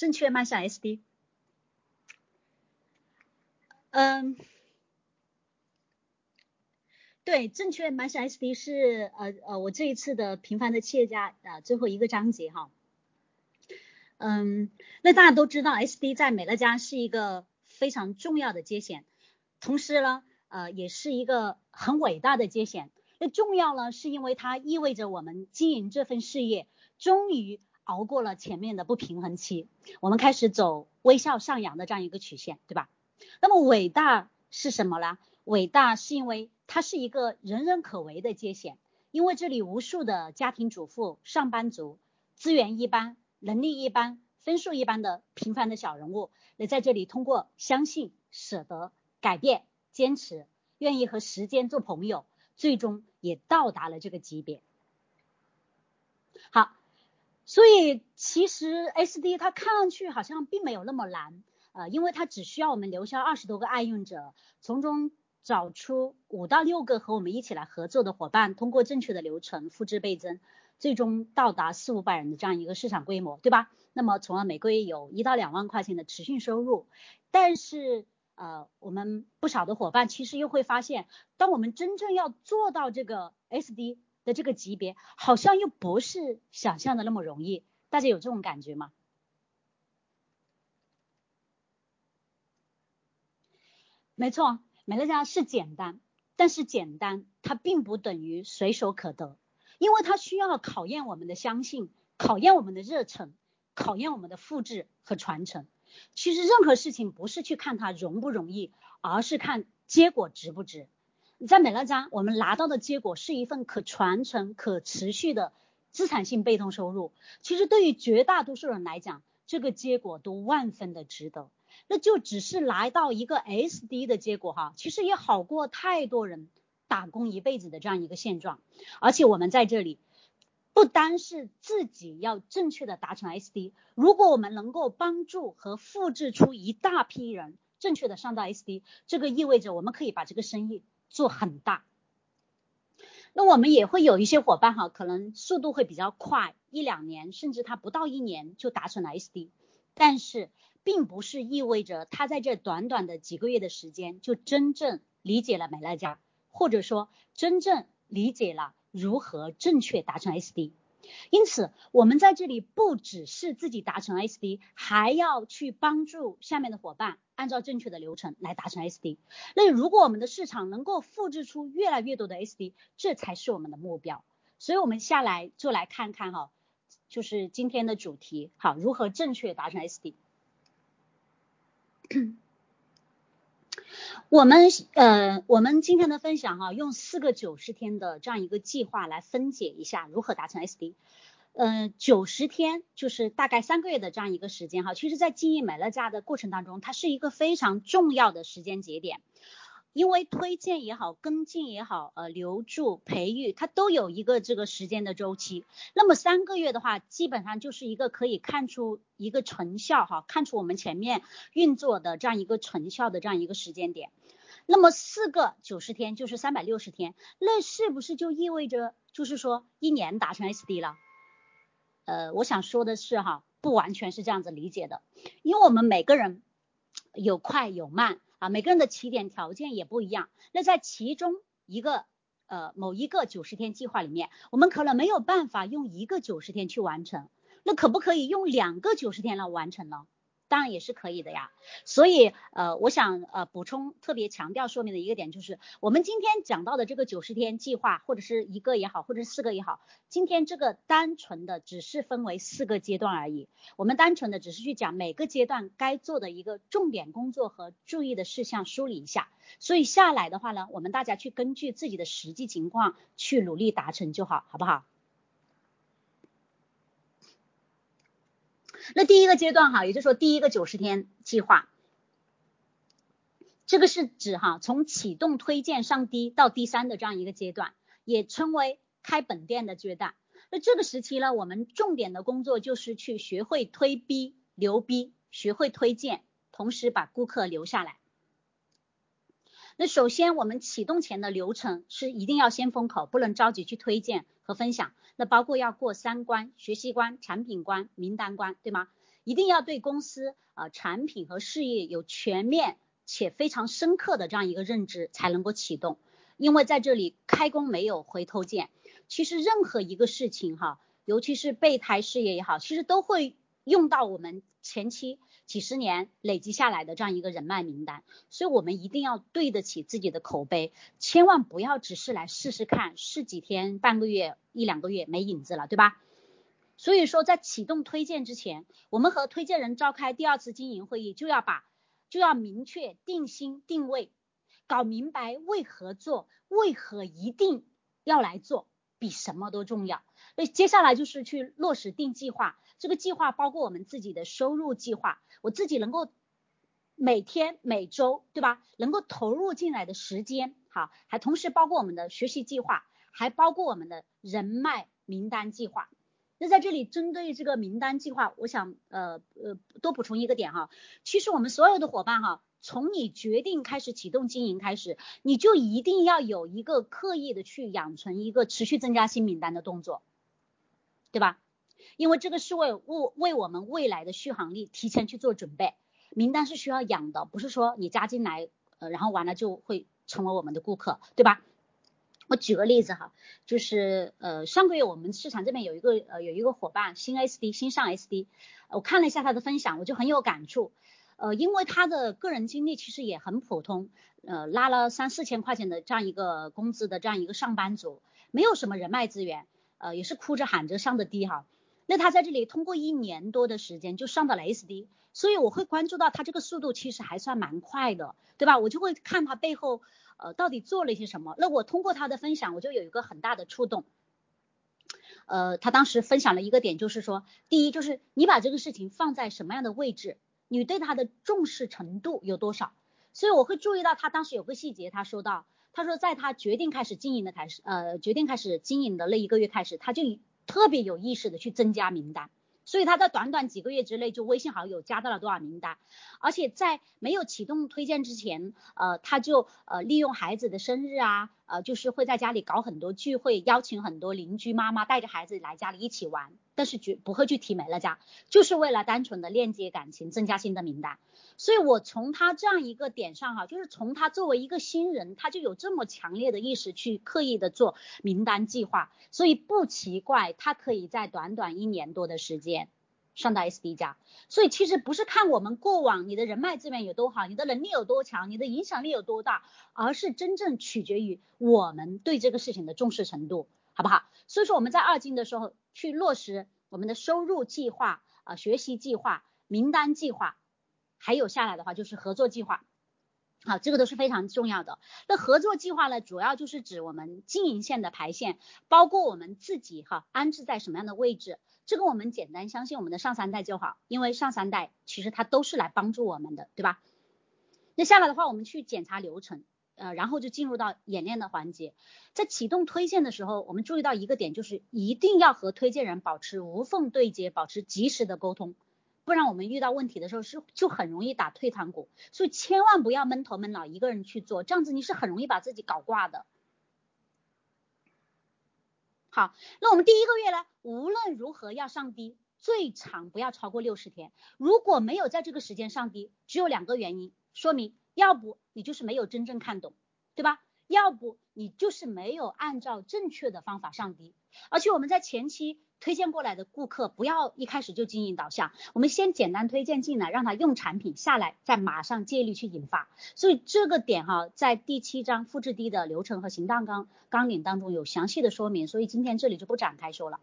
正确迈向 SD。嗯，对，正确迈向 SD 是呃呃我这一次的平凡的企业家啊最后一个章节哈。嗯，那大家都知道 SD 在美乐家是一个非常重要的接线，同时呢呃也是一个很伟大的接线。那重要呢是因为它意味着我们经营这份事业终于熬过了前面的不平衡期，我们开始走微笑上扬的这样一个曲线，对吧？那么伟大是什么呢？伟大是因为它是一个人人可为的界限，因为这里无数的家庭主妇、上班族、资源一般、能力一般、分数一般的平凡的小人物，也在这里通过相信、舍得、改变、坚持，愿意和时间做朋友，最终也到达了这个级别。好，所以其实 SD 它看上去好像并没有那么难。呃，因为它只需要我们留下二十多个爱用者，从中找出五到六个和我们一起来合作的伙伴，通过正确的流程复制倍增，最终到达四五百人的这样一个市场规模，对吧？那么从而每个月有一到两万块钱的持续收入。但是呃，我们不少的伙伴其实又会发现，当我们真正要做到这个 SD 这个级别，好像又不是想象的那么容易。大家有这种感觉吗？没错，美乐家是简单，但是简单它并不等于随手可得，因为它需要考验我们的相信，考验我们的热忱，考验我们的复制和传承。其实任何事情不是去看它容不容易，而是看结果值不值。你在美乐家，我们拿到的结果是一份可传承、可持续的资产性被动收入。其实对于绝大多数人来讲，这个结果都万分的值得。那就只是来到一个 SD 的结果哈，其实也好过太多人打工一辈子的这样一个现状。而且我们在这里不单是自己要正确的达成 SD，如果我们能够帮助和复制出一大批人正确的上到 SD，这个意味着我们可以把这个生意做很大。那我们也会有一些伙伴哈，可能速度会比较快，一两年甚至他不到一年就达成了 SD，但是。并不是意味着他在这短短的几个月的时间就真正理解了美乐家，或者说真正理解了如何正确达成 SD。因此，我们在这里不只是自己达成 SD，还要去帮助下面的伙伴按照正确的流程来达成 SD。那如果我们的市场能够复制出越来越多的 SD，这才是我们的目标。所以，我们下来就来看看哈，就是今天的主题，好，如何正确达成 SD。我们呃，我们今天的分享哈，用四个九十天的这样一个计划来分解一下如何达成 SD。嗯，九十天就是大概三个月的这样一个时间哈，其实在经营美乐家的过程当中，它是一个非常重要的时间节点。因为推荐也好，跟进也好，呃，留住、培育，它都有一个这个时间的周期。那么三个月的话，基本上就是一个可以看出一个成效哈，看出我们前面运作的这样一个成效的这样一个时间点。那么四个九十天就是三百六十天，那是不是就意味着就是说一年达成 SD 了？呃，我想说的是哈，不完全是这样子理解的，因为我们每个人有快有慢。啊，每个人的起点条件也不一样。那在其中一个呃某一个九十天计划里面，我们可能没有办法用一个九十天去完成，那可不可以用两个九十天来完成呢？当然也是可以的呀，所以呃，我想呃补充特别强调说明的一个点就是，我们今天讲到的这个九十天计划，或者是一个也好，或者四个也好，今天这个单纯的只是分为四个阶段而已，我们单纯的只是去讲每个阶段该做的一个重点工作和注意的事项梳理一下，所以下来的话呢，我们大家去根据自己的实际情况去努力达成就好，好不好？那第一个阶段哈，也就是说第一个九十天计划，这个是指哈从启动推荐上低到第三的这样一个阶段，也称为开本店的阶段。那这个时期呢，我们重点的工作就是去学会推逼、留逼，学会推荐，同时把顾客留下来。那首先，我们启动前的流程是一定要先封口，不能着急去推荐和分享。那包括要过三关：学习关、产品关、名单关，对吗？一定要对公司啊产品和事业有全面且非常深刻的这样一个认知，才能够启动。因为在这里开工没有回头箭，其实任何一个事情哈，尤其是备胎事业也好，其实都会用到我们前期几十年累积下来的这样一个人脉名单，所以我们一定要对得起自己的口碑，千万不要只是来试试看，试几天、半个月、一两个月没影子了，对吧？所以说在启动推荐之前，我们和推荐人召开第二次经营会议，就要把就要明确定心定位。搞明白为何做，为何一定要来做，比什么都重要。那接下来就是去落实定计划，这个计划包括我们自己的收入计划，我自己能够每天、每周，对吧？能够投入进来的时间，好，还同时包括我们的学习计划，还包括我们的人脉名单计划。那在这里针对这个名单计划，我想呃呃多补充一个点哈，其实我们所有的伙伴哈。从你决定开始启动经营开始，你就一定要有一个刻意的去养成一个持续增加新名单的动作，对吧？因为这个是为为为我们未来的续航力提前去做准备。名单是需要养的，不是说你加进来，呃，然后完了就会成为我们的顾客，对吧？我举个例子哈，就是呃上个月我们市场这边有一个呃有一个伙伴新 SD 新上 SD，我看了一下他的分享，我就很有感触。呃，因为他的个人经历其实也很普通，呃，拉了三四千块钱的这样一个工资的这样一个上班族，没有什么人脉资源，呃，也是哭着喊着上的低哈。那他在这里通过一年多的时间就上到了 SD，所以我会关注到他这个速度其实还算蛮快的，对吧？我就会看他背后呃到底做了一些什么。那我通过他的分享，我就有一个很大的触动。呃，他当时分享了一个点，就是说，第一就是你把这个事情放在什么样的位置。你对他的重视程度有多少？所以我会注意到他当时有个细节，他说到，他说在他决定开始经营的开始，呃，决定开始经营的那一个月开始，他就特别有意识的去增加名单。所以他在短短几个月之内就微信好友加到了多少名单，而且在没有启动推荐之前，呃，他就呃利用孩子的生日啊，呃，就是会在家里搞很多聚会，邀请很多邻居妈妈带着孩子来家里一起玩，但是绝不会去提美乐家，就是为了单纯的链接感情，增加新的名单。所以我从他这样一个点上哈，就是从他作为一个新人，他就有这么强烈的意识去刻意的做名单计划，所以不奇怪他可以在短短一年多的时间上到 SD 加。所以其实不是看我们过往你的人脉资源有多好，你的能力有多强，你的影响力有多大，而是真正取决于我们对这个事情的重视程度，好不好？所以说我们在二进的时候去落实我们的收入计划啊、学习计划、名单计划。还有下来的话就是合作计划，好，这个都是非常重要的。那合作计划呢，主要就是指我们经营线的排线，包括我们自己哈安置在什么样的位置，这个我们简单相信我们的上三代就好，因为上三代其实它都是来帮助我们的，对吧？那下来的话，我们去检查流程，呃，然后就进入到演练的环节。在启动推荐的时候，我们注意到一个点，就是一定要和推荐人保持无缝对接，保持及时的沟通。不然我们遇到问题的时候是就很容易打退堂鼓，所以千万不要闷头闷脑一个人去做，这样子你是很容易把自己搞挂的。好，那我们第一个月呢，无论如何要上低，最长不要超过六十天。如果没有在这个时间上低，只有两个原因，说明要不你就是没有真正看懂，对吧？要不你就是没有按照正确的方法上低，而且我们在前期。推荐过来的顾客不要一开始就经营导向，我们先简单推荐进来，让他用产品下来，再马上借力去引发。所以这个点哈，在第七章复制低的流程和行当纲纲领当中有详细的说明，所以今天这里就不展开说了。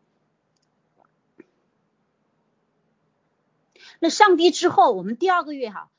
那上低之后，我们第二个月哈，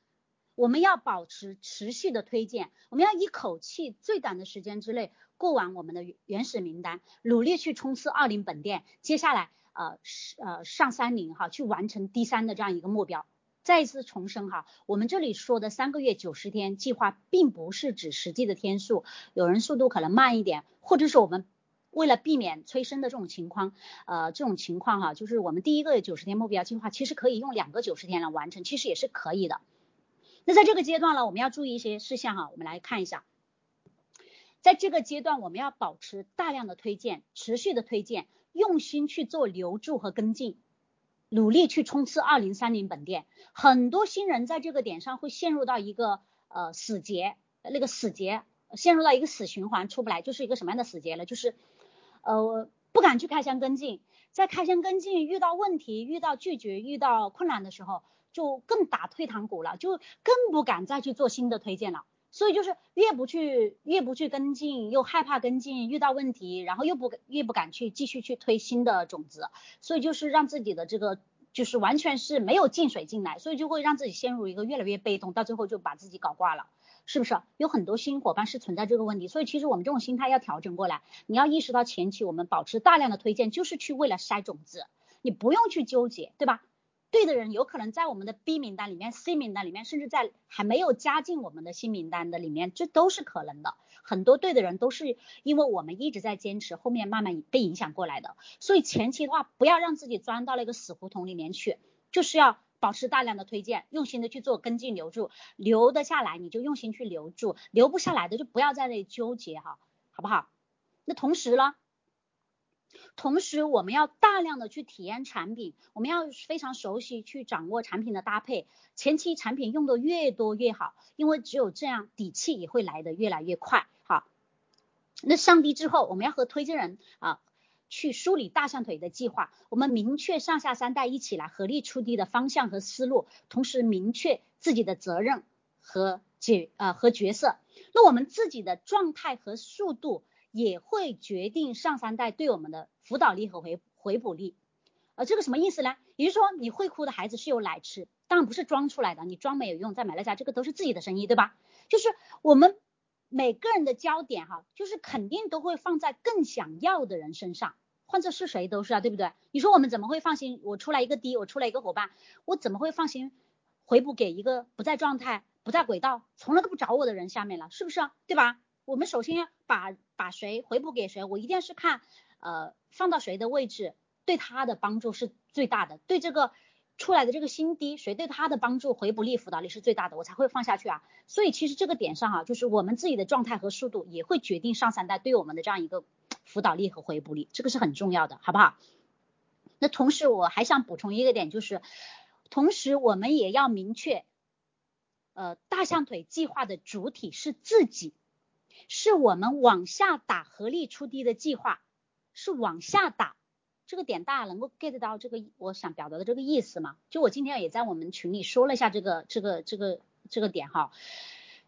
我们要保持持续的推荐，我们要一口气最短的时间之内。过完我们的原始名单，努力去冲刺二零本店，接下来呃呃上三零哈，去完成第三的这样一个目标。再一次重申哈，我们这里说的三个月九十天计划，并不是指实际的天数，有人速度可能慢一点，或者是我们为了避免催生的这种情况，呃这种情况哈，就是我们第一个九十天目标计划，其实可以用两个九十天来完成，其实也是可以的。那在这个阶段呢，我们要注意一些事项哈，我们来看一下。在这个阶段，我们要保持大量的推荐，持续的推荐，用心去做留住和跟进。努力去冲刺二零三零本店。很多新人在这个点上会陷入到一个呃死结，那个死结陷入到一个死循环出不来，就是一个什么样的死结呢？就是呃不敢去开箱跟进，在开箱跟进遇到问题、遇到拒绝、遇到困难的时候，就更打退堂鼓了，就更不敢再去做新的推荐了。所以就是越不去越不去跟进，又害怕跟进，遇到问题，然后又不越不敢去继续去推新的种子，所以就是让自己的这个就是完全是没有进水进来，所以就会让自己陷入一个越来越被动，到最后就把自己搞挂了，是不是？有很多新伙伴是存在这个问题，所以其实我们这种心态要调整过来，你要意识到前期我们保持大量的推荐就是去为了筛种子，你不用去纠结，对吧？对的人有可能在我们的 B 名单里面、C 名单里面，甚至在还没有加进我们的新名单的里面，这都是可能的。很多对的人都是因为我们一直在坚持，后面慢慢被影响过来的。所以前期的话，不要让自己钻到那个死胡同里面去，就是要保持大量的推荐，用心的去做跟进留住，留得下来你就用心去留住，留不下来的就不要在那里纠结哈，好不好？那同时呢？同时，我们要大量的去体验产品，我们要非常熟悉去掌握产品的搭配。前期产品用的越多越好，因为只有这样底气也会来的越来越快。好，那上低之后，我们要和推荐人啊去梳理大象腿的计划，我们明确上下三代一起来合力出低的方向和思路，同时明确自己的责任和角呃和角色。那我们自己的状态和速度。也会决定上三代对我们的辅导力和回回补力，呃，这个什么意思呢？也就是说，你会哭的孩子是有奶吃，当然不是装出来的，你装没有用，在美乐家这个都是自己的生意，对吧？就是我们每个人的焦点哈，就是肯定都会放在更想要的人身上，换做是谁都是啊，对不对？你说我们怎么会放心？我出来一个低，我出来一个伙伴，我怎么会放心回补给一个不在状态、不在轨道、从来都不找我的人下面了？是不是啊？对吧？我们首先要把把谁回补给谁，我一定是看呃放到谁的位置，对他的帮助是最大的，对这个出来的这个新低，谁对他的帮助回补力辅导力是最大的，我才会放下去啊。所以其实这个点上哈，就是我们自己的状态和速度也会决定上三代对我们的这样一个辅导力和回补力，这个是很重要的，好不好？那同时我还想补充一个点，就是同时我们也要明确，呃大象腿计划的主体是自己。是我们往下打合力出低的计划，是往下打，这个点大家能够 get 到这个我想表达的这个意思吗？就我今天也在我们群里说了一下这个这个这个这个点哈，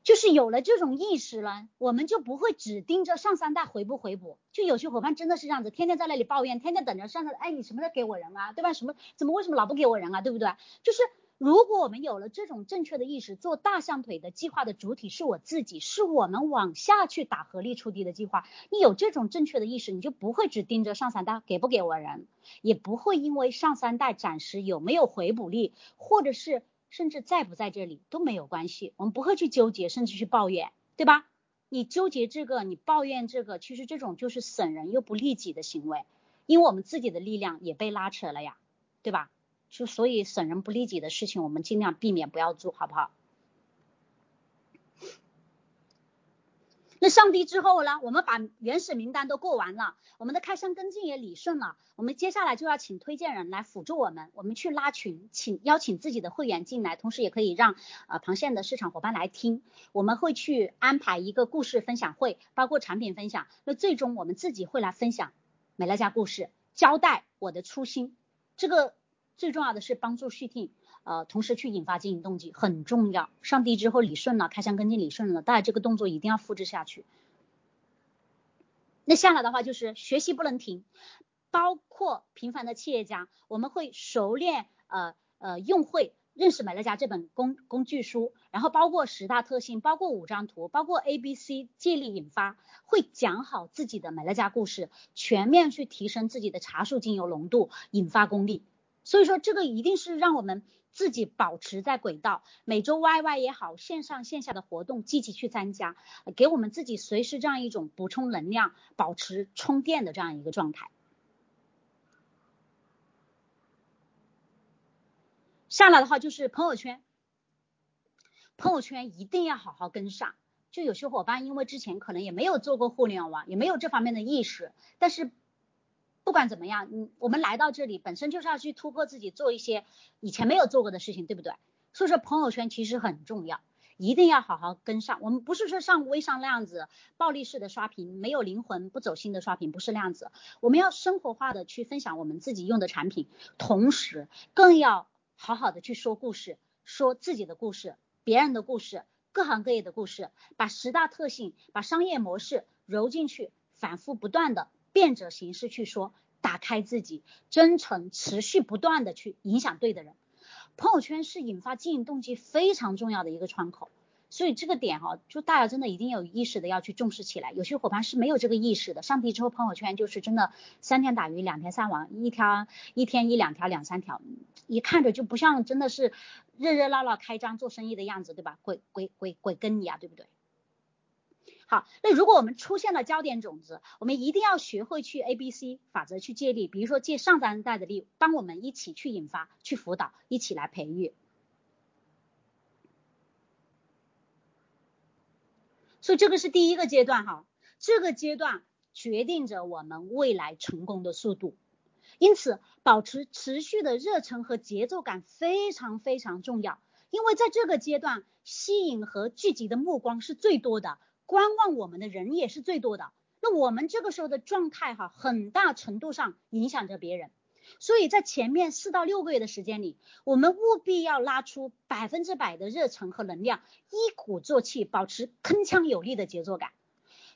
就是有了这种意识了，我们就不会只盯着上三代回不回补，就有些伙伴真的是这样子，天天在那里抱怨，天天等着上三代，哎，你什么时候给我人啊，对吧？什么怎么为什么老不给我人啊，对不对？就是。如果我们有了这种正确的意识，做大象腿的计划的主体是我自己，是我们往下去打合力出地的计划。你有这种正确的意识，你就不会只盯着上三代给不给我人，也不会因为上三代暂时有没有回补力，或者是甚至在不在这里都没有关系，我们不会去纠结，甚至去抱怨，对吧？你纠结这个，你抱怨这个，其实这种就是损人又不利己的行为，因为我们自己的力量也被拉扯了呀，对吧？就所以损人不利己的事情，我们尽量避免不要做好不好？那上帝之后呢？我们把原始名单都过完了，我们的开箱跟进也理顺了，我们接下来就要请推荐人来辅助我们，我们去拉群，请邀请自己的会员进来，同时也可以让呃螃蟹的市场伙伴来听。我们会去安排一个故事分享会，包括产品分享。那最终我们自己会来分享美乐家故事，交代我的初心。这个。最重要的是帮助续订，呃，同时去引发经营动机很重要。上帝之后理顺了，开箱跟进理顺了，大家这个动作一定要复制下去。那下来的话就是学习不能停，包括平凡的企业家，我们会熟练呃呃用会认识美乐家这本工工具书，然后包括十大特性，包括五张图，包括 A B C 借力引发，会讲好自己的美乐家故事，全面去提升自己的茶树精油浓度，引发功力。所以说，这个一定是让我们自己保持在轨道，每周 YY 也好，线上线下的活动积极去参加，给我们自己随时这样一种补充能量、保持充电的这样一个状态。下来的话就是朋友圈，朋友圈一定要好好跟上。就有些伙伴因为之前可能也没有做过互联网，也没有这方面的意识，但是。不管怎么样，嗯，我们来到这里本身就是要去突破自己，做一些以前没有做过的事情，对不对？所以说朋友圈其实很重要，一定要好好跟上。我们不是说像微商那样子暴力式的刷屏，没有灵魂、不走心的刷屏，不是那样子。我们要生活化的去分享我们自己用的产品，同时更要好好的去说故事，说自己的故事、别人的故事、各行各业的故事，把十大特性、把商业模式揉进去，反复不断的。变着形式去说，打开自己，真诚持续不断的去影响对的人。朋友圈是引发经营动机非常重要的一个窗口，所以这个点哈，就大家真的一定有意识的要去重视起来。有些伙伴是没有这个意识的，上帝之后朋友圈就是真的三天打鱼两天晒网，一条一天一两条两三条，一看着就不像真的是热热闹闹开张做生意的样子，对吧？鬼鬼鬼鬼跟你啊，对不对？好，那如果我们出现了焦点种子，我们一定要学会去 A B C 法则去借力，比如说借上三代的力，帮我们一起去引发、去辅导、一起来培育。所以这个是第一个阶段哈，这个阶段决定着我们未来成功的速度。因此，保持持续的热忱和节奏感非常非常重要，因为在这个阶段，吸引和聚集的目光是最多的。观望我们的人也是最多的，那我们这个时候的状态哈，很大程度上影响着别人，所以在前面四到六个月的时间里，我们务必要拉出百分之百的热忱和能量，一鼓作气，保持铿锵有力的节奏感。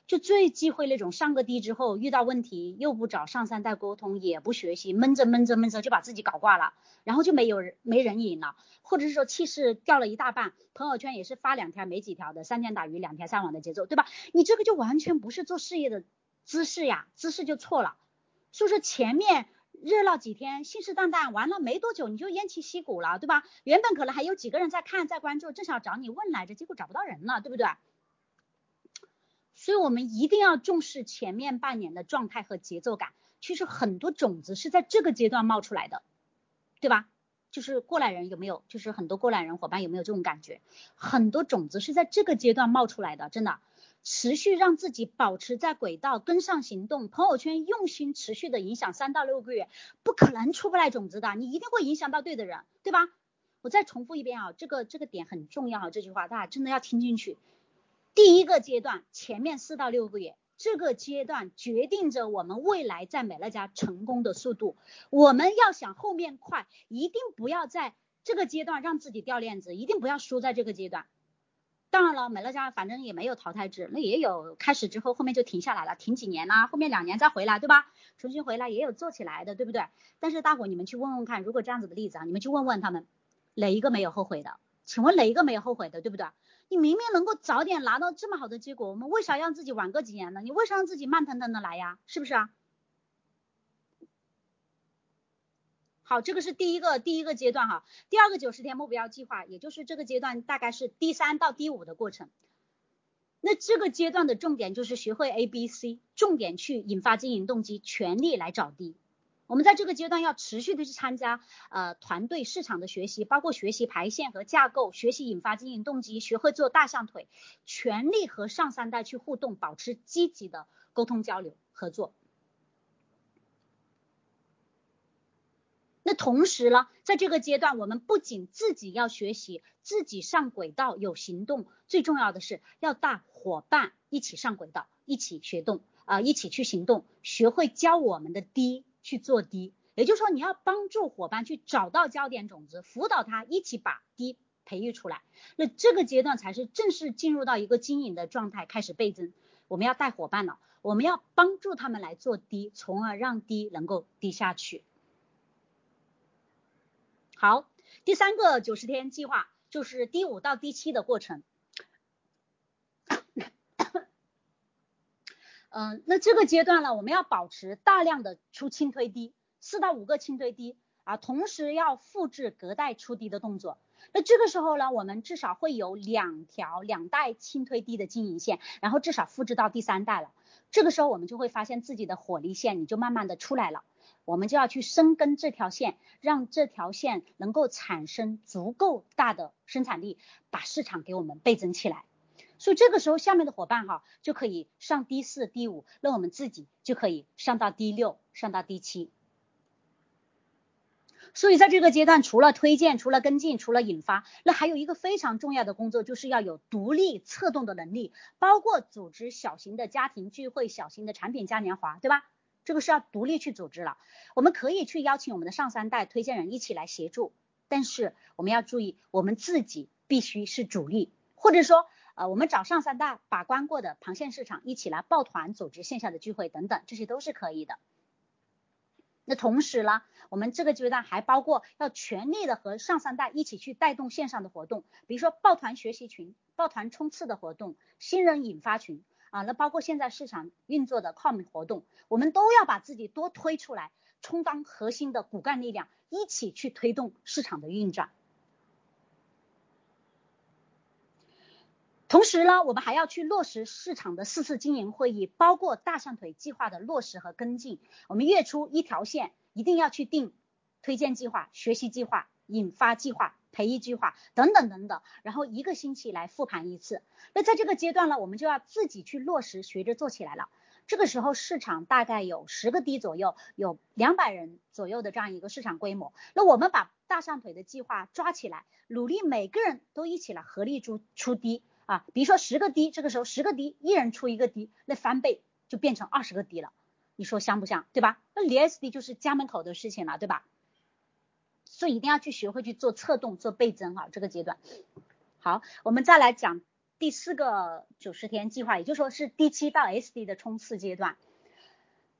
就最忌讳那种上个低之后遇到问题又不找上三代沟通，也不学习，闷着闷着闷着就把自己搞挂了，然后就没有人没人影了，或者是说气势掉了一大半，朋友圈也是发两条没几条的，三天打鱼两天晒网的节奏，对吧？你这个就完全不是做事业的姿势呀，姿势就错了。所以说前面热闹几天，信誓旦旦，完了没多久你就偃旗息鼓了，对吧？原本可能还有几个人在看在关注，正想找你问来着，结果找不到人了，对不对？所以我们一定要重视前面半年的状态和节奏感。其实很多种子是在这个阶段冒出来的，对吧？就是过来人有没有？就是很多过来人伙伴有没有这种感觉？很多种子是在这个阶段冒出来的，真的。持续让自己保持在轨道，跟上行动，朋友圈用心持续的影响三到六个月，不可能出不来种子的。你一定会影响到对的人，对吧？我再重复一遍啊，这个这个点很重要啊，这句话大家真的要听进去。第一个阶段，前面四到六个月，这个阶段决定着我们未来在美乐家成功的速度。我们要想后面快，一定不要在这个阶段让自己掉链子，一定不要输在这个阶段。当然了，美乐家反正也没有淘汰制，那也有开始之后后面就停下来了，停几年呢？后面两年再回来，对吧？重新回来也有做起来的，对不对？但是大伙你们去问问看，如果这样子的例子啊，你们去问问他们，哪一个没有后悔的？请问哪一个没有后悔的，对不对？你明明能够早点拿到这么好的结果，我们为啥让自己晚个几年呢？你为啥让自己慢腾腾的来呀？是不是啊？好，这个是第一个第一个阶段哈。第二个九十天目标计划，也就是这个阶段大概是第三到第五的过程。那这个阶段的重点就是学会 A B C，重点去引发经营动机，全力来找低。我们在这个阶段要持续的去参加呃团队市场的学习，包括学习排线和架构，学习引发经营动机，学会做大象腿，全力和上三代去互动，保持积极的沟通交流合作。那同时呢，在这个阶段，我们不仅自己要学习，自己上轨道有行动，最重要的是要带伙伴一起上轨道，一起学动啊，一起去行动，学会教我们的低。去做低，也就是说你要帮助伙伴去找到焦点种子，辅导他一起把低培育出来。那这个阶段才是正式进入到一个经营的状态，开始倍增。我们要带伙伴了，我们要帮助他们来做低，从而让低能够低下去。好，第三个九十天计划就是第五到第七的过程。嗯，那这个阶段呢，我们要保持大量的出轻推低，四到五个轻推低啊，同时要复制隔代出低的动作。那这个时候呢，我们至少会有两条两代轻推低的经营线，然后至少复制到第三代了。这个时候我们就会发现自己的火力线，你就慢慢的出来了。我们就要去深耕这条线，让这条线能够产生足够大的生产力，把市场给我们倍增起来。所以这个时候下面的伙伴哈就可以上 D 四、D 五，那我们自己就可以上到 D 六，上到 D 七。所以在这个阶段，除了推荐，除了跟进，除了引发，那还有一个非常重要的工作，就是要有独立策动的能力，包括组织小型的家庭聚会、小型的产品嘉年华，对吧？这个是要独立去组织了。我们可以去邀请我们的上三代推荐人一起来协助，但是我们要注意，我们自己必须是主力，或者说，呃，我们找上三代把关过的螃蟹市场一起来抱团组织线下的聚会等等，这些都是可以的。那同时呢，我们这个阶段还包括要全力的和上三代一起去带动线上的活动，比如说抱团学习群、抱团冲刺的活动、新人引发群啊，那包括现在市场运作的 com 活动，我们都要把自己多推出来，充当核心的骨干力量，一起去推动市场的运转。同时呢，我们还要去落实市场的四次经营会议，包括大象腿计划的落实和跟进。我们月初一条线一定要去定推荐计划、学习计划、引发计划、培育计划等等等等，然后一个星期来复盘一次。那在这个阶段呢，我们就要自己去落实，学着做起来了。这个时候市场大概有十个 D 左右，有两百人左右的这样一个市场规模。那我们把大象腿的计划抓起来，努力每个人都一起来合力出出 D。啊，比如说十个 D，这个时候十个 D，一人出一个 D，那翻倍就变成二十个 D 了，你说香不香？对吧？那离 SD 就是家门口的事情了，对吧？所以一定要去学会去做策动、做倍增啊，这个阶段。好，我们再来讲第四个九十天计划，也就说是第七到 SD 的冲刺阶段。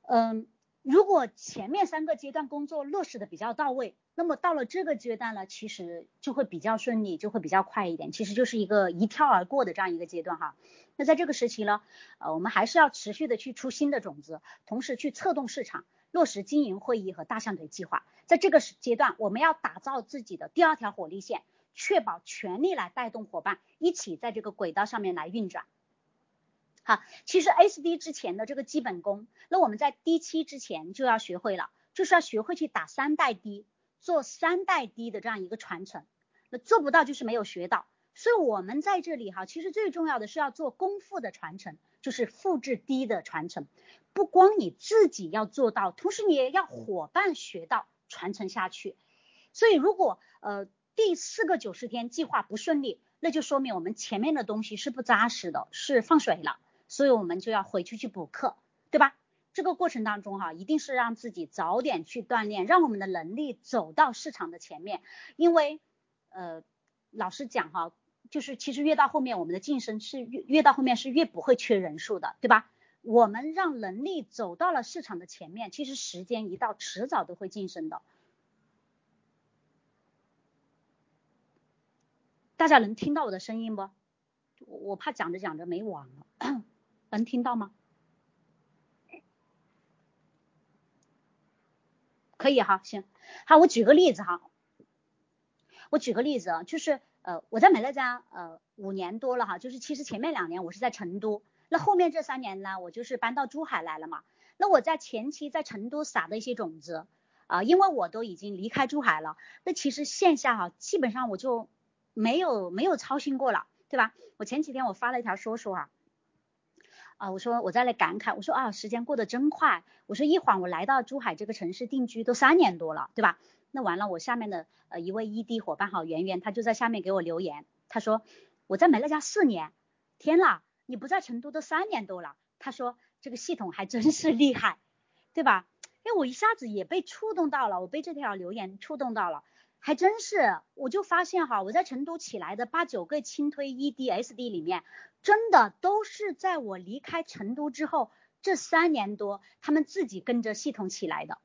嗯。如果前面三个阶段工作落实的比较到位，那么到了这个阶段呢，其实就会比较顺利，就会比较快一点。其实就是一个一跳而过的这样一个阶段哈。那在这个时期呢，呃，我们还是要持续的去出新的种子，同时去策动市场，落实经营会议和大象腿计划。在这个阶段，我们要打造自己的第二条火力线，确保全力来带动伙伴一起在这个轨道上面来运转。好，其实 SD 之前的这个基本功，那我们在 D 七之前就要学会了，就是要学会去打三代 D，做三代 D 的这样一个传承。那做不到就是没有学到，所以我们在这里哈，其实最重要的是要做功夫的传承，就是复制 D 的传承。不光你自己要做到，同时你也要伙伴学到，传承下去。所以如果呃第四个九十天计划不顺利，那就说明我们前面的东西是不扎实的，是放水了。所以我们就要回去去补课，对吧？这个过程当中哈，一定是让自己早点去锻炼，让我们的能力走到市场的前面。因为呃，老实讲哈，就是其实越到后面，我们的晋升是越越到后面是越不会缺人数的，对吧？我们让能力走到了市场的前面，其实时间一到，迟早都会晋升的。大家能听到我的声音不？我怕讲着讲着没网了。能听到吗？可以哈，行，好，我举个例子哈，我举个例子啊，就是呃，我在美乐家呃五年多了哈，就是其实前面两年我是在成都，那后面这三年呢，我就是搬到珠海来了嘛。那我在前期在成都撒的一些种子啊，因为我都已经离开珠海了，那其实线下哈，基本上我就没有没有操心过了，对吧？我前几天我发了一条说说啊。啊，我说我在那感慨，我说啊，时间过得真快。我说一晃我来到珠海这个城市定居都三年多了，对吧？那完了，我下面的呃一位 ED 伙伴好，圆圆，他就在下面给我留言，他说我在美乐家四年，天啦，你不在成都都三年多了。他说这个系统还真是厉害，对吧？哎，我一下子也被触动到了，我被这条留言触动到了。还真是，我就发现哈，我在成都起来的八九个轻推 ED SD 里面，真的都是在我离开成都之后这三年多，他们自己跟着系统起来的。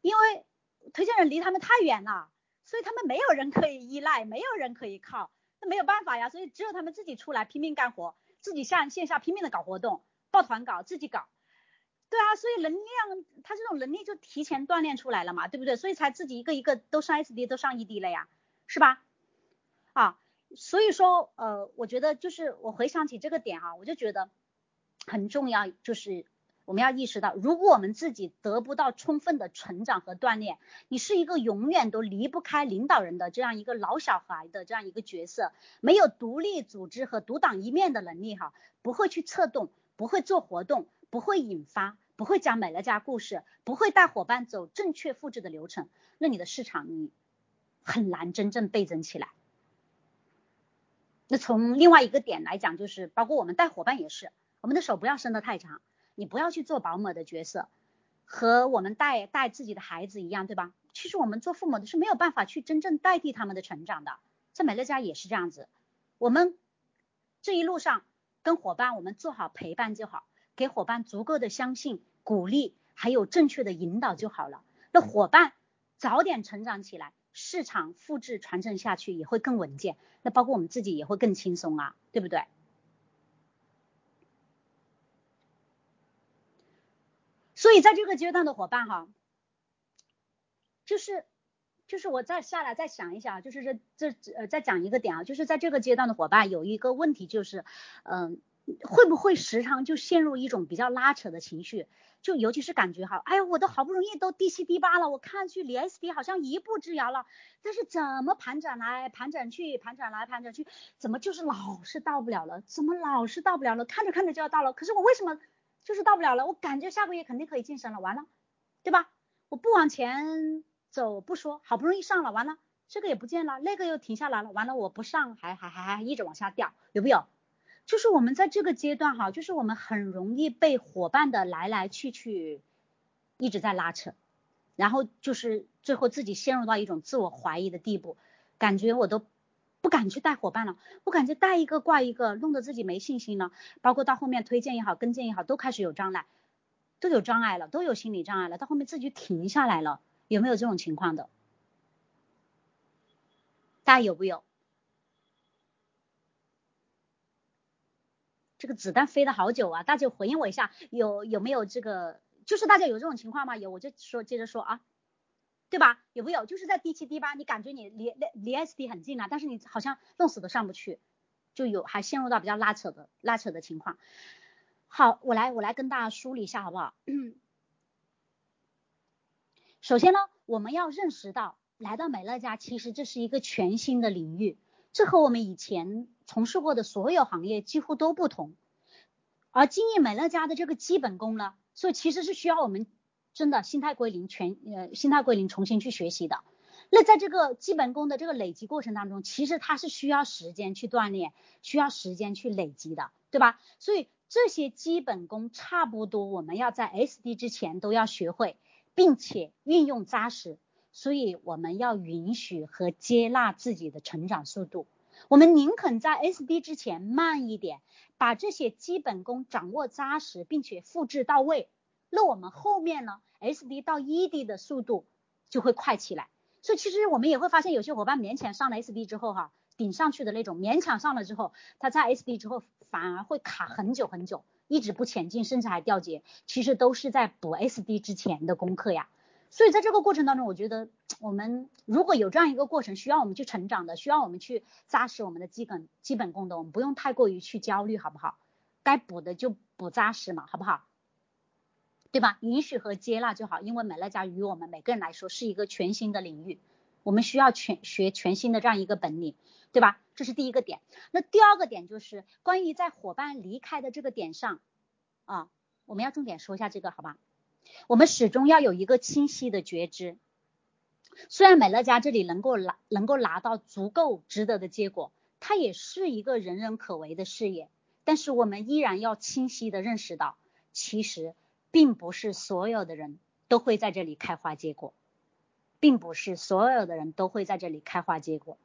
因为推荐人离他们太远了，所以他们没有人可以依赖，没有人可以靠，那没有办法呀，所以只有他们自己出来拼命干活，自己下线下拼命的搞活动，抱团搞，自己搞。对啊，所以能量，他这种能力就提前锻炼出来了嘛，对不对？所以才自己一个一个都上 SD，都上 ED 了呀，是吧？啊，所以说，呃，我觉得就是我回想起这个点啊，我就觉得很重要，就是我们要意识到，如果我们自己得不到充分的成长和锻炼，你是一个永远都离不开领导人的这样一个老小孩的这样一个角色，没有独立组织和独当一面的能力哈，不会去策动，不会做活动，不会引发，不会讲美乐家故事，不会带伙伴走正确复制的流程，那你的市场你很难真正倍增起来。那从另外一个点来讲，就是包括我们带伙伴也是，我们的手不要伸得太长。你不要去做保姆的角色，和我们带带自己的孩子一样，对吧？其实我们做父母的是没有办法去真正代替他们的成长的，在美乐家也是这样子。我们这一路上跟伙伴，我们做好陪伴就好，给伙伴足够的相信、鼓励，还有正确的引导就好了。那伙伴早点成长起来，市场复制传承下去也会更稳健。那包括我们自己也会更轻松啊，对不对？所以在这个阶段的伙伴哈，就是就是我再下来再想一想，就是这这呃再讲一个点啊，就是在这个阶段的伙伴有一个问题就是，嗯，会不会时常就陷入一种比较拉扯的情绪？就尤其是感觉哈，哎呀，我都好不容易都第七第八了，我看去离 SD 好像一步之遥了，但是怎么盘整来盘整去，盘整来盘整去，怎么就是老是到不了了？怎么老是到不了了？看着看着就要到了，可是我为什么？就是到不了了，我感觉下个月肯定可以晋升了，完了，对吧？我不往前走不说，好不容易上了，完了，这个也不见了，那个又停下来了，完了，我不上，还还还还一直往下掉，有没有？就是我们在这个阶段哈，就是我们很容易被伙伴的来来去去一直在拉扯，然后就是最后自己陷入到一种自我怀疑的地步，感觉我都。不敢去带伙伴了，我感觉带一个挂一个，弄得自己没信心了。包括到后面推荐也好，跟进也好，都开始有障碍，都有障碍了，都有心理障碍了。到后面自己停下来了，有没有这种情况的？大家有不有？这个子弹飞了好久啊！大家回应我一下，有有没有这个？就是大家有这种情况吗？有，我就说接着说啊。对吧？有没有？就是在第七、第八，你感觉你离离离 SD 很近了，但是你好像弄死都上不去，就有还陷入到比较拉扯的拉扯的情况。好，我来我来跟大家梳理一下，好不好？首先呢，我们要认识到，来到美乐家，其实这是一个全新的领域，这和我们以前从事过的所有行业几乎都不同。而经营美乐家的这个基本功呢，所以其实是需要我们。真的心态归零，全呃心态归零，重新去学习的。那在这个基本功的这个累积过程当中，其实它是需要时间去锻炼，需要时间去累积的，对吧？所以这些基本功差不多，我们要在 SD 之前都要学会，并且运用扎实。所以我们要允许和接纳自己的成长速度，我们宁肯在 SD 之前慢一点，把这些基本功掌握扎实，并且复制到位。那我们后面呢？SD 到 ED 的速度就会快起来。所以其实我们也会发现，有些伙伴勉强上了 SD 之后，哈，顶上去的那种，勉强上了之后，他在 SD 之后反而会卡很久很久，一直不前进，甚至还掉节。其实都是在补 SD 之前的功课呀。所以在这个过程当中，我觉得我们如果有这样一个过程，需要我们去成长的，需要我们去扎实我们的基本基本功的，我们不用太过于去焦虑，好不好？该补的就补扎实嘛，好不好？对吧？允许和接纳就好，因为美乐家于我们每个人来说是一个全新的领域，我们需要全学全新的这样一个本领，对吧？这是第一个点。那第二个点就是关于在伙伴离开的这个点上啊，我们要重点说一下这个，好吧？我们始终要有一个清晰的觉知。虽然美乐家这里能够拿能够拿到足够值得的结果，它也是一个人人可为的事业，但是我们依然要清晰的认识到，其实。并不是所有的人都会在这里开花结果，并不是所有的人都会在这里开花结果。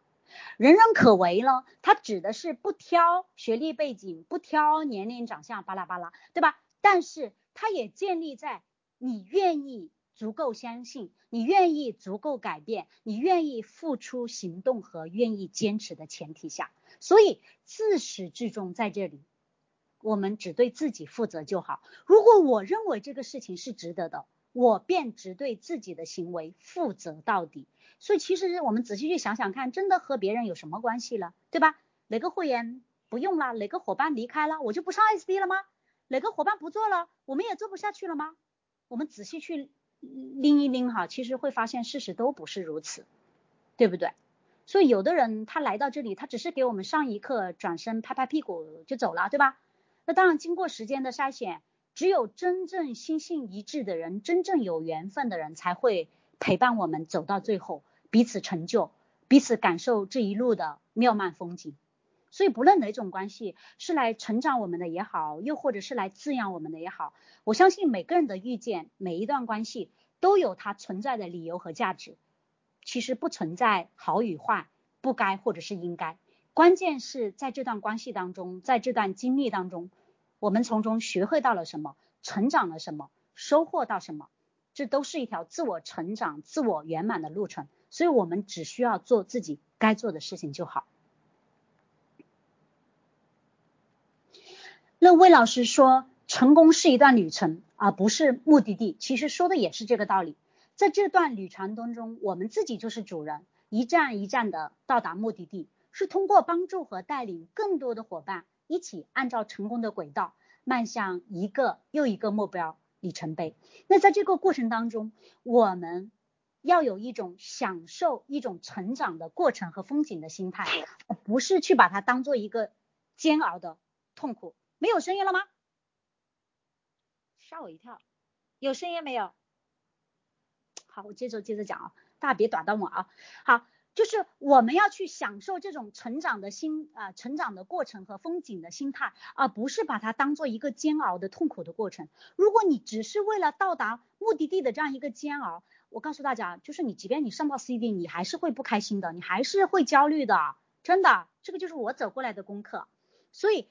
人人可为呢？它指的是不挑学历背景，不挑年龄、长相，巴拉巴拉，对吧？但是它也建立在你愿意足够相信，你愿意足够改变，你愿意付出行动和愿意坚持的前提下。所以自始至终在这里。我们只对自己负责就好。如果我认为这个事情是值得的，我便只对自己的行为负责到底。所以，其实我们仔细去想想看，真的和别人有什么关系了，对吧？哪个会员不用了，哪个伙伴离开了，我就不上 SD 了吗？哪个伙伴不做了，我们也做不下去了吗？我们仔细去拎一拎哈，其实会发现事实都不是如此，对不对？所以有的人他来到这里，他只是给我们上一课，转身拍拍屁股就走了，对吧？那当然，经过时间的筛选，只有真正心性一致的人，真正有缘分的人，才会陪伴我们走到最后，彼此成就，彼此感受这一路的妙曼风景。所以，不论哪种关系是来成长我们的也好，又或者是来滋养我们的也好，我相信每个人的遇见，每一段关系都有它存在的理由和价值。其实不存在好与坏，不该或者是应该，关键是在这段关系当中，在这段经历当中，我们从中学会到了什么，成长了什么，收获到什么，这都是一条自我成长、自我圆满的路程。所以我们只需要做自己该做的事情就好。那魏老师说，成功是一段旅程，而不是目的地。其实说的也是这个道理。在这段旅程当中，我们自己就是主人，一站一站的到达目的地，是通过帮助和带领更多的伙伴，一起按照成功的轨道，迈向一个又一个目标里程碑。那在这个过程当中，我们要有一种享受、一种成长的过程和风景的心态，不是去把它当做一个煎熬的痛苦。没有声音了吗？吓我一跳，有声音没有？好，我接着接着讲啊，大家别打断我啊。好，就是我们要去享受这种成长的心啊，成长的过程和风景的心态，而不是把它当做一个煎熬的痛苦的过程。如果你只是为了到达目的地的这样一个煎熬，我告诉大家，就是你即便你上到 CD，你还是会不开心的，你还是会焦虑的，真的，这个就是我走过来的功课。所以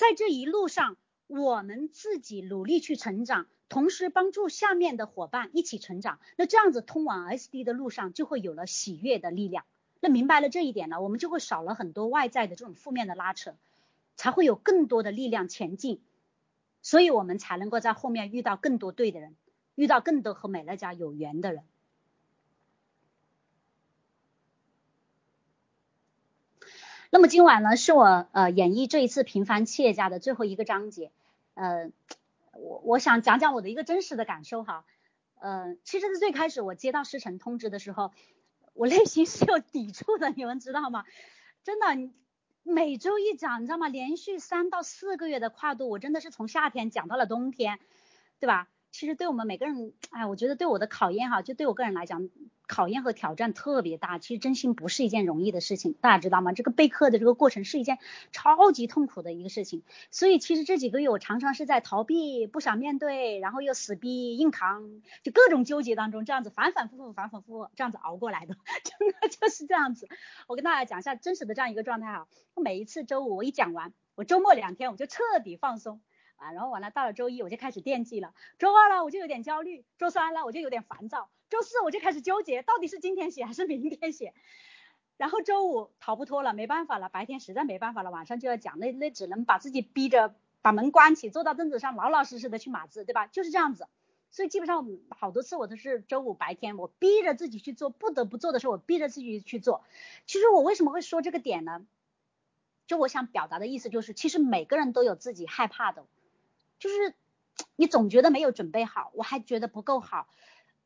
在这一路上，我们自己努力去成长。同时帮助下面的伙伴一起成长，那这样子通往 SD 的路上就会有了喜悦的力量。那明白了这一点呢，我们就会少了很多外在的这种负面的拉扯，才会有更多的力量前进。所以我们才能够在后面遇到更多对的人，遇到更多和美乐家有缘的人。那么今晚呢，是我呃演绎这一次平凡企业家的最后一个章节，呃。我我想讲讲我的一个真实的感受哈，呃，其实是最开始我接到师承通知的时候，我内心是有抵触的，你们知道吗？真的，每周一讲，你知道吗？连续三到四个月的跨度，我真的是从夏天讲到了冬天，对吧？其实对我们每个人，哎，我觉得对我的考验哈，就对我个人来讲。考验和挑战特别大，其实真心不是一件容易的事情，大家知道吗？这个备课的这个过程是一件超级痛苦的一个事情，所以其实这几个月我常常是在逃避，不想面对，然后又死逼硬扛，就各种纠结当中，这样子反反复复、反反复复这样子熬过来的，真的就是这样子。我跟大家讲一下真实的这样一个状态哈，我每一次周五我一讲完，我周末两天我就彻底放松啊，然后完了到了周一我就开始惦记了，周二了我就有点焦虑，周三了我就有点烦躁。周四我就开始纠结，到底是今天写还是明天写。然后周五逃不脱了，没办法了，白天实在没办法了，晚上就要讲，那那只能把自己逼着把门关起，坐到凳子上，老老实实的去码字，对吧？就是这样子。所以基本上好多次我都是周五白天，我逼着自己去做，不得不做的时候，我逼着自己去做。其实我为什么会说这个点呢？就我想表达的意思就是，其实每个人都有自己害怕的，就是你总觉得没有准备好，我还觉得不够好。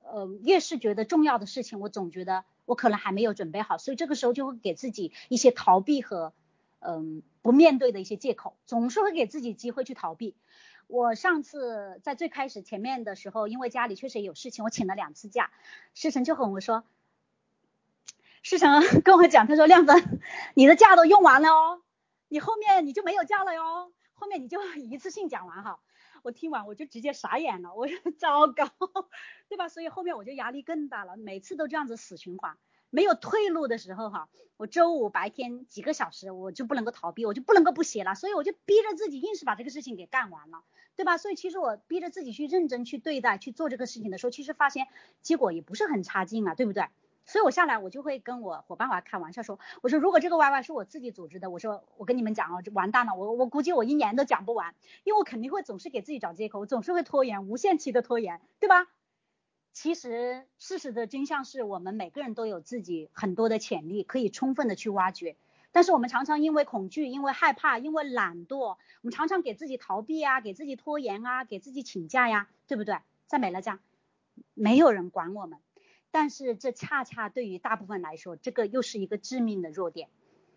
呃，越是觉得重要的事情，我总觉得我可能还没有准备好，所以这个时候就会给自己一些逃避和嗯不面对的一些借口，总是会给自己机会去逃避。我上次在最开始前面的时候，因为家里确实有事情，我请了两次假，师承就和我说，师承跟我讲，他说亮子，你的假都用完了哦，你后面你就没有假了哟，后面你就 一次性讲完哈。我听完我就直接傻眼了，我说 糟糕，对吧？所以后面我就压力更大了，每次都这样子死循环，没有退路的时候哈，我周五白天几个小时我就不能够逃避，我就不能够不写了，所以我就逼着自己硬是把这个事情给干完了，对吧？所以其实我逼着自己去认真去对待去做这个事情的时候，其实发现结果也不是很差劲啊，对不对？所以我下来我就会跟我伙伴娃开玩笑说，我说如果这个 YY 是我自己组织的，我说我跟你们讲哦，就完蛋了，我我估计我一年都讲不完，因为我肯定会总是给自己找借口，总是会拖延，无限期的拖延，对吧？其实事实的真相是我们每个人都有自己很多的潜力，可以充分的去挖掘，但是我们常常因为恐惧、因为害怕、因为懒惰，我们常常给自己逃避啊，给自己拖延啊，给自己请假呀，对不对？在美乐家，没有人管我们，但是这恰恰对于大部分来说，这个又是一个致命的弱点，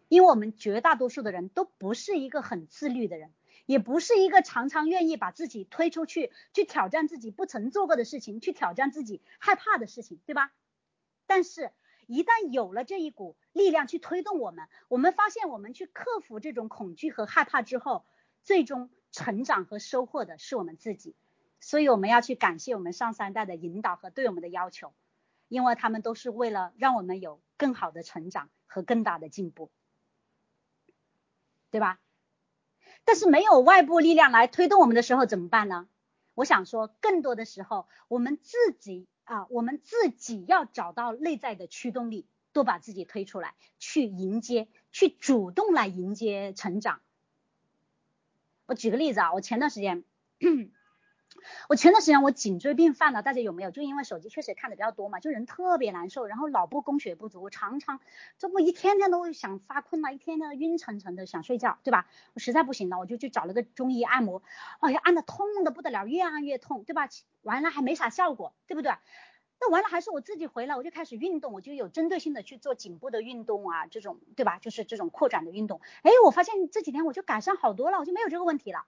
因为我们绝大多数的人都不是一个很自律的人，也不是一个常常愿意把自己推出去，去挑战自己不曾做过的事情，去挑战自己害怕的事情，对吧？但是。一旦有了这一股力量去推动我们，我们发现我们去克服这种恐惧和害怕之后，最终成长和收获的是我们自己。所以我们要去感谢我们上三代的引导和对我们的要求，因为他们都是为了让我们有更好的成长和更大的进步，对吧？但是没有外部力量来推动我们的时候怎么办呢？我想说，更多的时候我们自己。啊，我们自己要找到内在的驱动力，多把自己推出来，去迎接，去主动来迎接成长。我举个例子啊，我前段时间。我前段时间我颈椎病犯了，大家有没有？就因为手机确实看的比较多嘛，就人特别难受，然后脑部供血不足，我常常这不一天天都想发困了，一天天晕沉沉的想睡觉，对吧？我实在不行了，我就去找了个中医按摩，哎呀，按的痛的不得了，越按越痛，对吧？完了还没啥效果，对不对？那完了还是我自己回来，我就开始运动，我就有针对性的去做颈部的运动啊，这种对吧？就是这种扩展的运动，哎，我发现这几天我就改善好多了，我就没有这个问题了。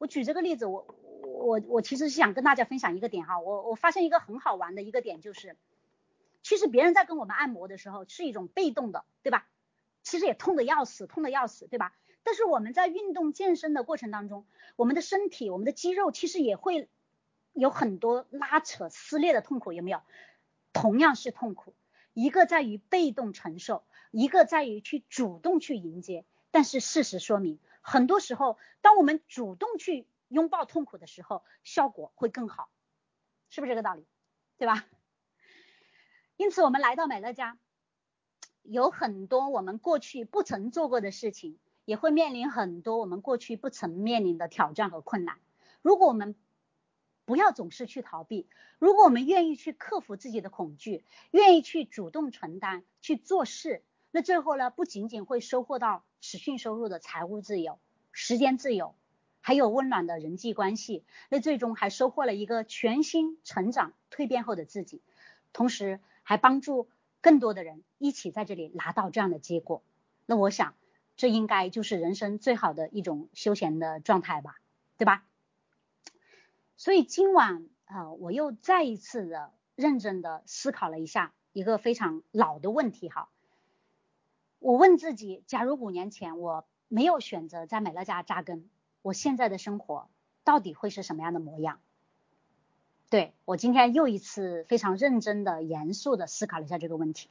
我举这个例子，我我我其实是想跟大家分享一个点哈，我我发现一个很好玩的一个点就是，其实别人在跟我们按摩的时候是一种被动的，对吧？其实也痛的要死，痛的要死，对吧？但是我们在运动健身的过程当中，我们的身体、我们的肌肉其实也会有很多拉扯、撕裂的痛苦，有没有？同样是痛苦，一个在于被动承受，一个在于去主动去迎接。但是事实说明。很多时候，当我们主动去拥抱痛苦的时候，效果会更好，是不是这个道理？对吧？因此，我们来到美乐家，有很多我们过去不曾做过的事情，也会面临很多我们过去不曾面临的挑战和困难。如果我们不要总是去逃避，如果我们愿意去克服自己的恐惧，愿意去主动承担去做事。那最后呢，不仅仅会收获到持续收入的财务自由、时间自由，还有温暖的人际关系。那最终还收获了一个全新成长、蜕变后的自己，同时还帮助更多的人一起在这里拿到这样的结果。那我想，这应该就是人生最好的一种休闲的状态吧，对吧？所以今晚啊，我又再一次的认真的思考了一下一个非常老的问题，哈。我问自己：假如五年前我没有选择在美乐家扎根，我现在的生活到底会是什么样的模样？对我今天又一次非常认真的、严肃的思考了一下这个问题。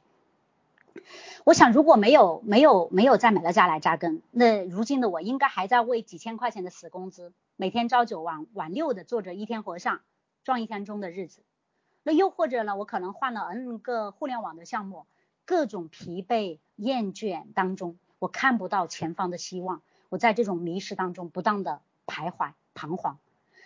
我想，如果没有没有没有在美乐家来扎根，那如今的我应该还在为几千块钱的死工资，每天朝九晚晚六的做着一天和尚撞一天钟的日子。那又或者呢，我可能换了 N 个互联网的项目。各种疲惫厌倦当中，我看不到前方的希望，我在这种迷失当中不断的徘徊彷徨。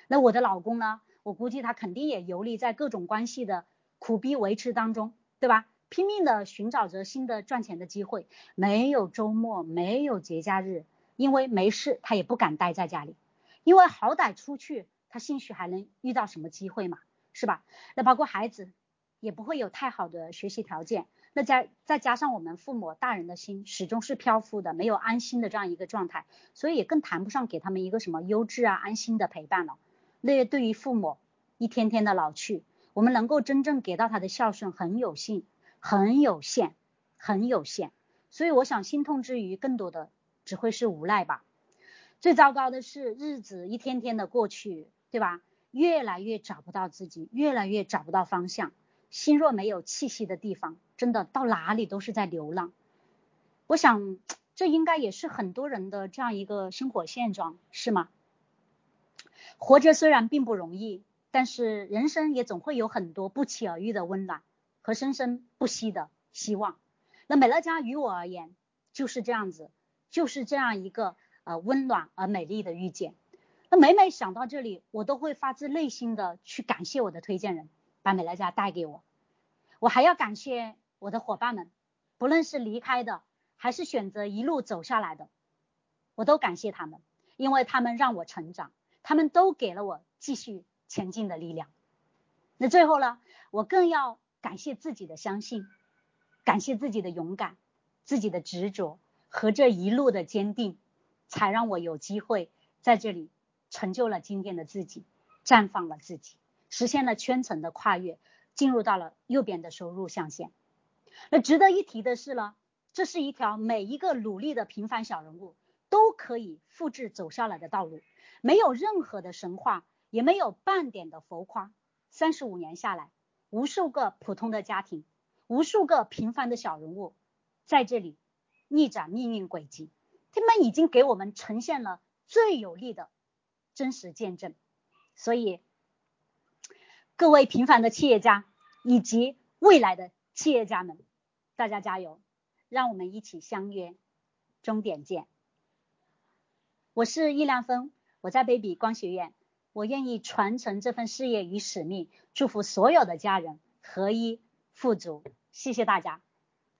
那我的老公呢？我估计他肯定也游离在各种关系的苦逼维持当中，对吧？拼命的寻找着新的赚钱的机会，没有周末，没有节假日，因为没事他也不敢待在家里，因为好歹出去他兴许还能遇到什么机会嘛，是吧？那包括孩子也不会有太好的学习条件。那再再加上我们父母大人的心始终是漂浮的，没有安心的这样一个状态，所以也更谈不上给他们一个什么优质啊安心的陪伴了。那对于父母一天天的老去，我们能够真正给到他的孝顺很有限，很有限，很有限。所以我想心痛之余，更多的只会是无奈吧。最糟糕的是日子一天天的过去，对吧？越来越找不到自己，越来越找不到方向。心若没有气息的地方，真的到哪里都是在流浪。我想，这应该也是很多人的这样一个生活现状，是吗？活着虽然并不容易，但是人生也总会有很多不期而遇的温暖和生生不息的希望。那美乐家于我而言就是这样子，就是这样一个呃温暖而美丽的遇见。那每每想到这里，我都会发自内心的去感谢我的推荐人。把美乐家带给我，我还要感谢我的伙伴们，不论是离开的，还是选择一路走下来的，我都感谢他们，因为他们让我成长，他们都给了我继续前进的力量。那最后呢，我更要感谢自己的相信，感谢自己的勇敢，自己的执着和这一路的坚定，才让我有机会在这里成就了今天的自己，绽放了自己，实现了圈层的跨越，进入到了右边的收入象限。那值得一提的是呢，这是一条每一个努力的平凡小人物都可以复制走下来的道路，没有任何的神话，也没有半点的浮夸。三十五年下来，无数个普通的家庭，无数个平凡的小人物，在这里逆转命运轨迹，他们已经给我们呈现了最有力的真实见证。所以，各位平凡的企业家以及未来的企业家们，大家加油！让我们一起相约终点见。我是易亮峰，我在 baby 光学院。我愿意传承这份事业与使命，祝福所有的家人合一富足。谢谢大家。